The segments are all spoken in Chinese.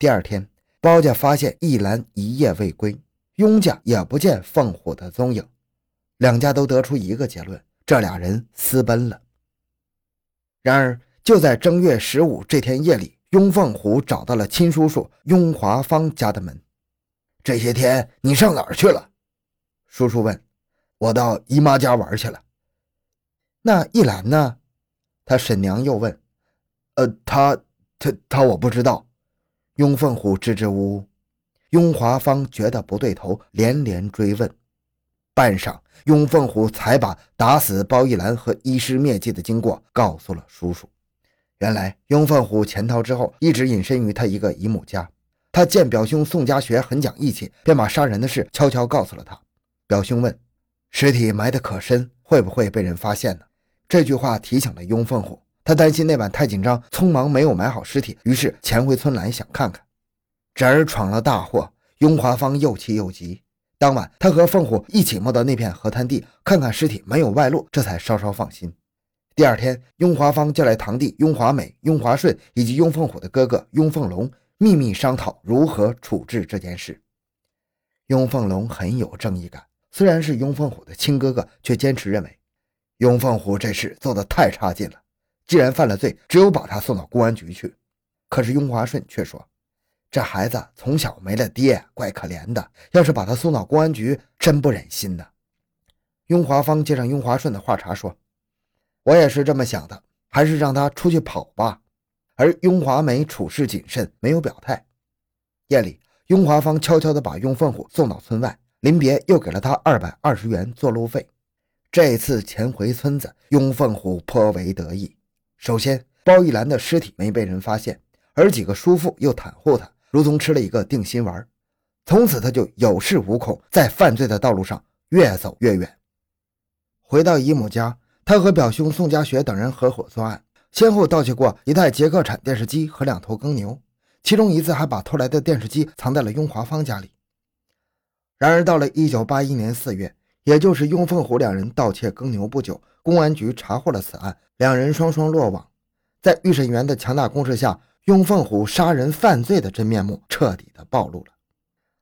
第二天，包家发现一兰一夜未归，雍家也不见凤虎的踪影，两家都得出一个结论：这俩人私奔了。然而，就在正月十五这天夜里，雍凤虎找到了亲叔叔雍华芳家的门。这些天你上哪儿去了？叔叔问。我到姨妈家玩去了。那一兰呢？他婶娘又问。呃，他他他，我不知道。雍凤虎支支吾吾。雍华芳觉得不对头，连连追问。半晌，雍凤虎才把打死包奕兰和医师灭迹的经过告诉了叔叔。原来，雍凤虎潜逃之后，一直隐身于他一个姨母家。他见表兄宋家学很讲义气，便把杀人的事悄悄告诉了他。表兄问：“尸体埋得可深，会不会被人发现呢？”这句话提醒了雍凤虎。他担心那晚太紧张，匆忙没有埋好尸体，于是潜回村来想看看。侄儿闯了大祸，雍华芳又气又急。当晚，他和凤虎一起摸到那片河滩地，看看尸体没有外露，这才稍稍放心。第二天，雍华芳叫来堂弟雍华美、雍华顺以及雍凤虎的哥哥雍凤龙，秘密商讨如何处置这件事。雍凤龙很有正义感，虽然是雍凤虎的亲哥哥，却坚持认为雍凤虎这事做得太差劲了。既然犯了罪，只有把他送到公安局去。可是雍华顺却说：“这孩子从小没了爹，怪可怜的。要是把他送到公安局，真不忍心呐。”雍华芳接上雍华顺的话茬说：“我也是这么想的，还是让他出去跑吧。”而雍华梅处事谨慎，没有表态。夜里，雍华芳悄悄地把雍凤虎送到村外，临别又给了他二百二十元做路费。这次潜回村子，雍凤虎颇为得意。首先，包玉兰的尸体没被人发现，而几个叔父又袒护他，如同吃了一个定心丸。从此，他就有恃无恐，在犯罪的道路上越走越远。回到姨母家，他和表兄宋家学等人合伙作案，先后盗窃过一台捷克产电视机和两头耕牛，其中一次还把偷来的电视机藏在了雍华芳家里。然而，到了1981年4月，也就是雍凤虎两人盗窃耕牛不久。公安局查获了此案，两人双双落网。在预审员的强大攻势下，雍凤虎杀人犯罪的真面目彻底的暴露了。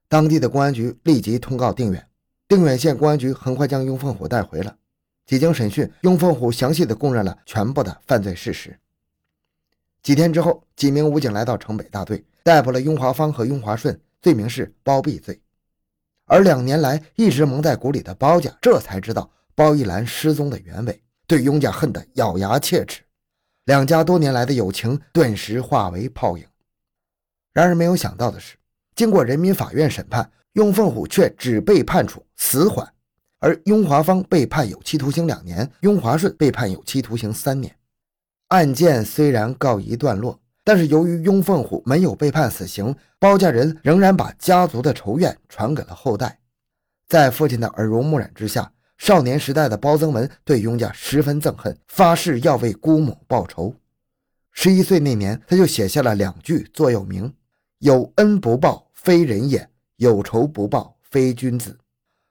当地的公安局立即通告定远，定远县公安局很快将雍凤虎带回了。几经审讯，雍凤虎详细的供认了全部的犯罪事实。几天之后，几名武警来到城北大队，逮捕了雍华芳和雍华顺，罪名是包庇罪。而两年来一直蒙在鼓里的包家，这才知道。包奕兰失踪的原委，对雍家恨得咬牙切齿，两家多年来的友情顿时化为泡影。然而没有想到的是，经过人民法院审判，雍凤虎却只被判处死缓，而雍华芳被判有期徒刑两年，雍华顺被判有期徒刑三年。案件虽然告一段落，但是由于雍凤虎没有被判死刑，包家人仍然把家族的仇怨传给了后代，在父亲的耳濡目染之下。少年时代的包增文对雍家十分憎恨，发誓要为姑母报仇。十一岁那年，他就写下了两句座右铭：“有恩不报非人也，有仇不报非君子。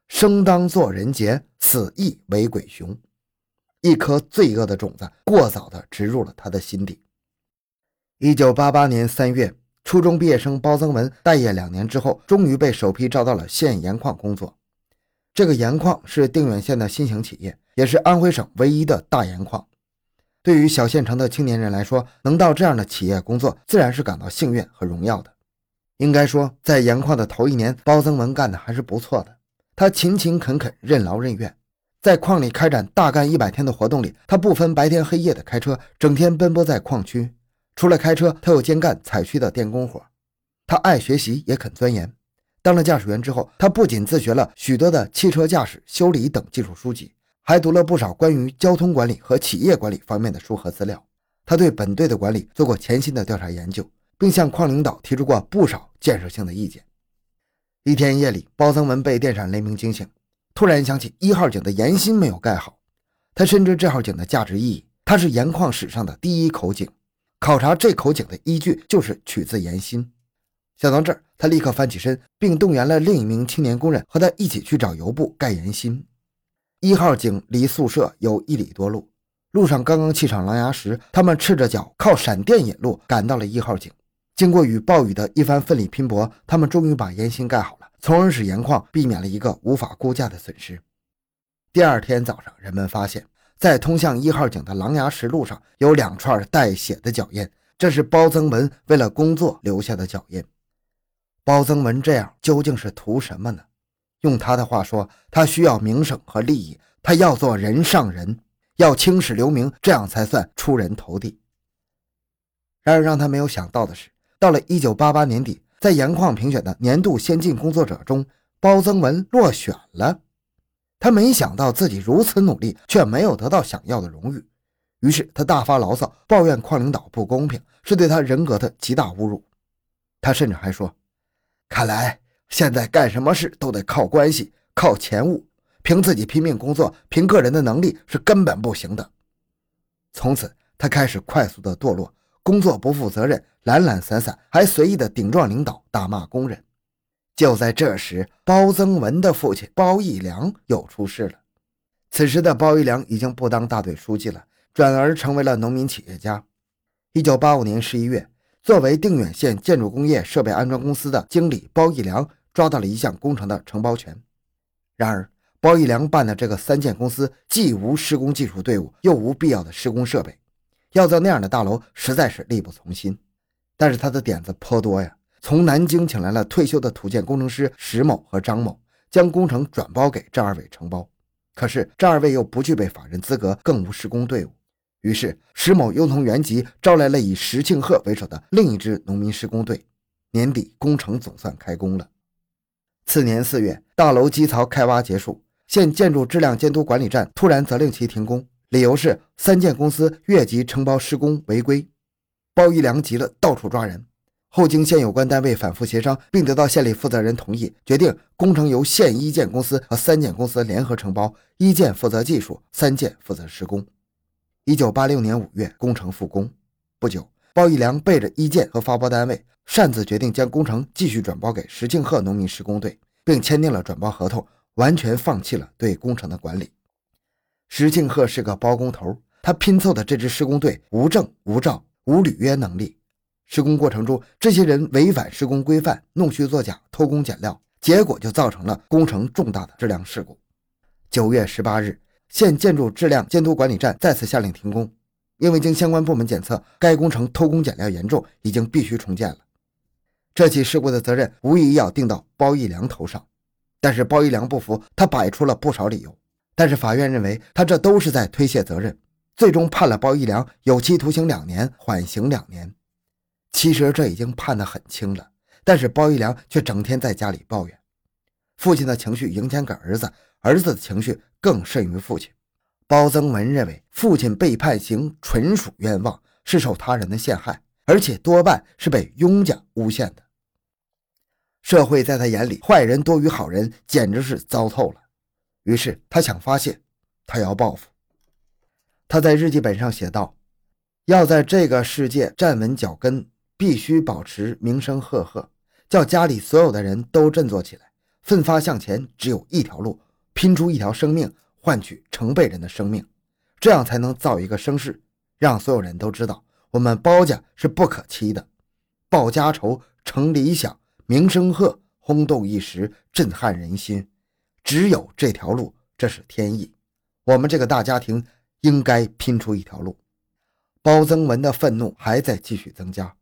生当作人杰，死亦为鬼雄。”一颗罪恶的种子过早地植入了他的心底。一九八八年三月，初中毕业生包增文待业两年之后，终于被首批招到了县盐矿工作。这个盐矿是定远县的新型企业，也是安徽省唯一的大盐矿。对于小县城的青年人来说，能到这样的企业工作，自然是感到幸运和荣耀的。应该说，在盐矿的头一年，包增文干的还是不错的。他勤勤恳恳，任劳任怨，在矿里开展大干一百天的活动里，他不分白天黑夜的开车，整天奔波在矿区。除了开车，他又兼干采区的电工活。他爱学习，也肯钻研。当了驾驶员之后，他不仅自学了许多的汽车驾驶、修理等技术书籍，还读了不少关于交通管理和企业管理方面的书和资料。他对本队的管理做过潜心的调查研究，并向矿领导提出过不少建设性的意见。一天夜里，包增文被电闪雷鸣惊醒，突然想起一号井的岩芯没有盖好。他深知这号井的价值意义，它是盐矿史上的第一口井，考察这口井的依据就是取自岩心。想到这儿，他立刻翻起身，并动员了另一名青年工人和他一起去找油布盖岩心。一号井离宿舍有一里多路，路上刚刚砌上狼牙石，他们赤着脚靠闪电引路赶到了一号井。经过与暴雨的一番奋力拼搏，他们终于把岩心盖好了，从而使盐矿避免了一个无法估价的损失。第二天早上，人们发现，在通向一号井的狼牙石路上有两串带血的脚印，这是包增文为了工作留下的脚印。包增文这样究竟是图什么呢？用他的话说，他需要名声和利益，他要做人上人，要青史留名，这样才算出人头地。然而，让他没有想到的是，到了1988年底，在盐矿评选的年度先进工作者中，包增文落选了。他没想到自己如此努力，却没有得到想要的荣誉，于是他大发牢骚，抱怨矿领导不公平，是对他人格的极大侮辱。他甚至还说：“看来现在干什么事都得靠关系、靠钱物，凭自己拼命工作、凭个人的能力是根本不行的。”从此，他开始快速的堕落，工作不负责任，懒懒散散，还随意的顶撞领导、打骂工人。就在这时，包增文的父亲包义良又出事了。此时的包义良已经不当大队书记了，转而成为了农民企业家。一九八五年十一月，作为定远县建筑工业设备安装公司的经理包义良抓到了一项工程的承包权。然而，包义良办的这个三建公司既无施工技术队伍，又无必要的施工设备，要造那样的大楼实在是力不从心。但是他的点子颇多呀。从南京请来了退休的土建工程师石某和张某，将工程转包给这二位承包。可是这二位又不具备法人资格，更无施工队伍。于是石某又从原籍招来了以石庆贺为首的另一支农民施工队。年底，工程总算开工了。次年四月，大楼基槽开挖结束，县建筑质量监督管理站突然责令其停工，理由是三建公司越级承包施工违规。包一良急了，到处抓人。后经县有关单位反复协商，并得到县里负责人同意，决定工程由县一建公司和三建公司联合承包，一建负责技术，三建负责施工。一九八六年五月，工程复工。不久，包义良背着一建和发包单位，擅自决定将工程继续转包给石庆鹤农民施工队，并签订了转包合同，完全放弃了对工程的管理。石庆鹤是个包工头，他拼凑的这支施工队无证无照，无履约能力。施工过程中，这些人违反施工规范，弄虚作假，偷工减料，结果就造成了工程重大的质量事故。九月十八日，县建筑质量监督管理站再次下令停工，因为经相关部门检测，该工程偷工减料严重，已经必须重建了。这起事故的责任无疑要定到包义良头上，但是包义良不服，他摆出了不少理由，但是法院认为他这都是在推卸责任，最终判了包义良有期徒刑两年，缓刑两年。其实这已经判得很轻了，但是包玉良却整天在家里抱怨，父亲的情绪影响给儿子，儿子的情绪更甚于父亲。包增文认为父亲被判刑纯属冤枉，是受他人的陷害，而且多半是被雍家诬陷的。社会在他眼里坏人多于好人，简直是糟透了。于是他想发泄，他要报复。他在日记本上写道：“要在这个世界站稳脚跟。”必须保持名声赫赫，叫家里所有的人都振作起来，奋发向前。只有一条路，拼出一条生命，换取成辈人的生命，这样才能造一个声势，让所有人都知道我们包家是不可欺的。报家仇，成理想，名声赫，轰动一时，震撼人心。只有这条路，这是天意。我们这个大家庭应该拼出一条路。包增文的愤怒还在继续增加。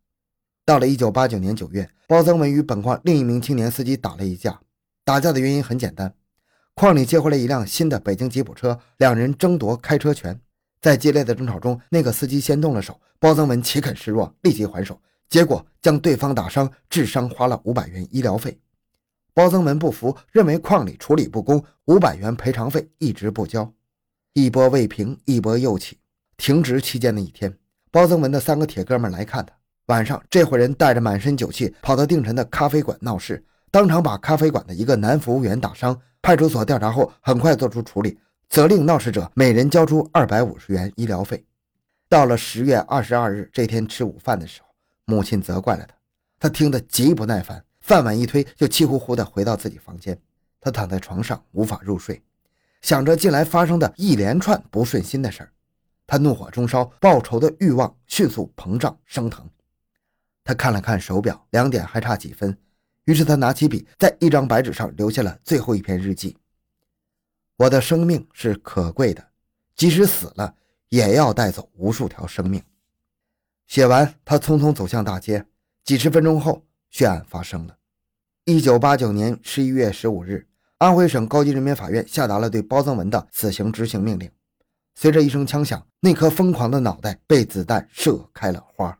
到了一九八九年九月，包增文与本矿另一名青年司机打了一架。打架的原因很简单，矿里接回来一辆新的北京吉普车，两人争夺开车权。在激烈的争吵中，那个司机先动了手，包增文岂肯示弱，立即还手，结果将对方打伤，致伤，花了五百元医疗费。包增文不服，认为矿里处理不公，五百元赔偿费一直不交。一波未平，一波又起。停职期间的一天，包增文的三个铁哥们来看他。晚上，这伙人带着满身酒气跑到定城的咖啡馆闹事，当场把咖啡馆的一个男服务员打伤。派出所调查后，很快做出处理，责令闹事者每人交出二百五十元医疗费。到了十月二十二日这天吃午饭的时候，母亲责怪了他，他听得极不耐烦，饭碗一推就气呼呼地回到自己房间。他躺在床上无法入睡，想着近来发生的一连串不顺心的事儿，他怒火中烧，报仇的欲望迅速膨胀升腾。他看了看手表，两点还差几分。于是他拿起笔，在一张白纸上留下了最后一篇日记：“我的生命是可贵的，即使死了，也要带走无数条生命。”写完，他匆匆走向大街。几十分钟后，血案发生了。一九八九年十一月十五日，安徽省高级人民法院下达了对包增文的死刑执行命令。随着一声枪响，那颗疯狂的脑袋被子弹射开了花。